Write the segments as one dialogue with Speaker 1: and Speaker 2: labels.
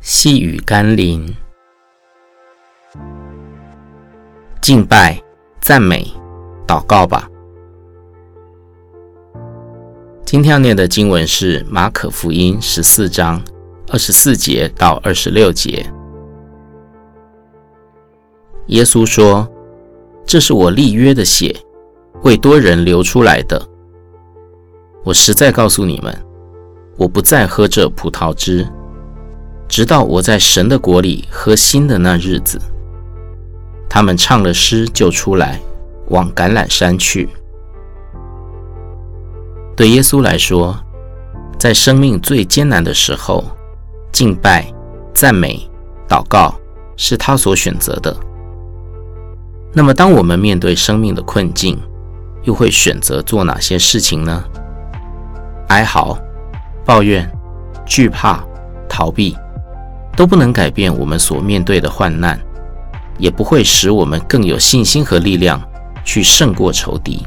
Speaker 1: 细雨甘霖，敬拜、赞美、祷告吧。今天要念的经文是马可福音十四章二十四节到二十六节。耶稣说：“这是我立约的血，为多人流出来的。我实在告诉你们，我不再喝这葡萄汁。”直到我在神的国里喝新的那日子，他们唱了诗就出来，往橄榄山去。对耶稣来说，在生命最艰难的时候，敬拜、赞美、祷告是他所选择的。那么，当我们面对生命的困境，又会选择做哪些事情呢？哀嚎、抱怨、惧怕、逃避。都不能改变我们所面对的患难，也不会使我们更有信心和力量去胜过仇敌。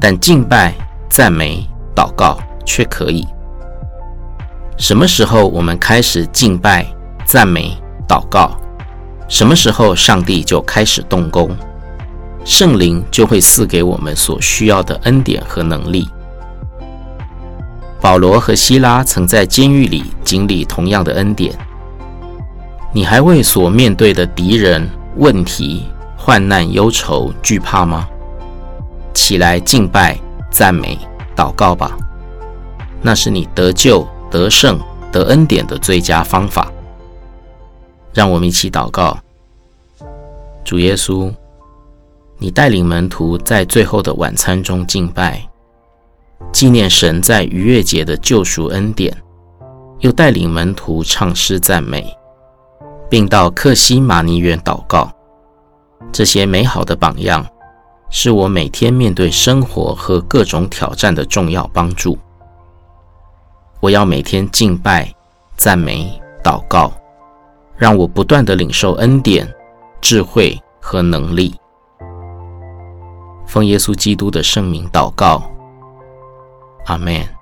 Speaker 1: 但敬拜、赞美、祷告却可以。什么时候我们开始敬拜、赞美、祷告，什么时候上帝就开始动工，圣灵就会赐给我们所需要的恩典和能力。保罗和希拉曾在监狱里经历同样的恩典。你还为所面对的敌人、问题、患难、忧愁惧怕吗？起来敬拜、赞美、祷告吧，那是你得救、得胜、得恩典的最佳方法。让我们一起祷告：主耶稣，你带领门徒在最后的晚餐中敬拜。纪念神在逾越节的救赎恩典，又带领门徒唱诗赞美，并到克西马尼园祷告。这些美好的榜样，是我每天面对生活和各种挑战的重要帮助。我要每天敬拜、赞美、祷告，让我不断地领受恩典、智慧和能力。奉耶稣基督的圣名祷告。阿门。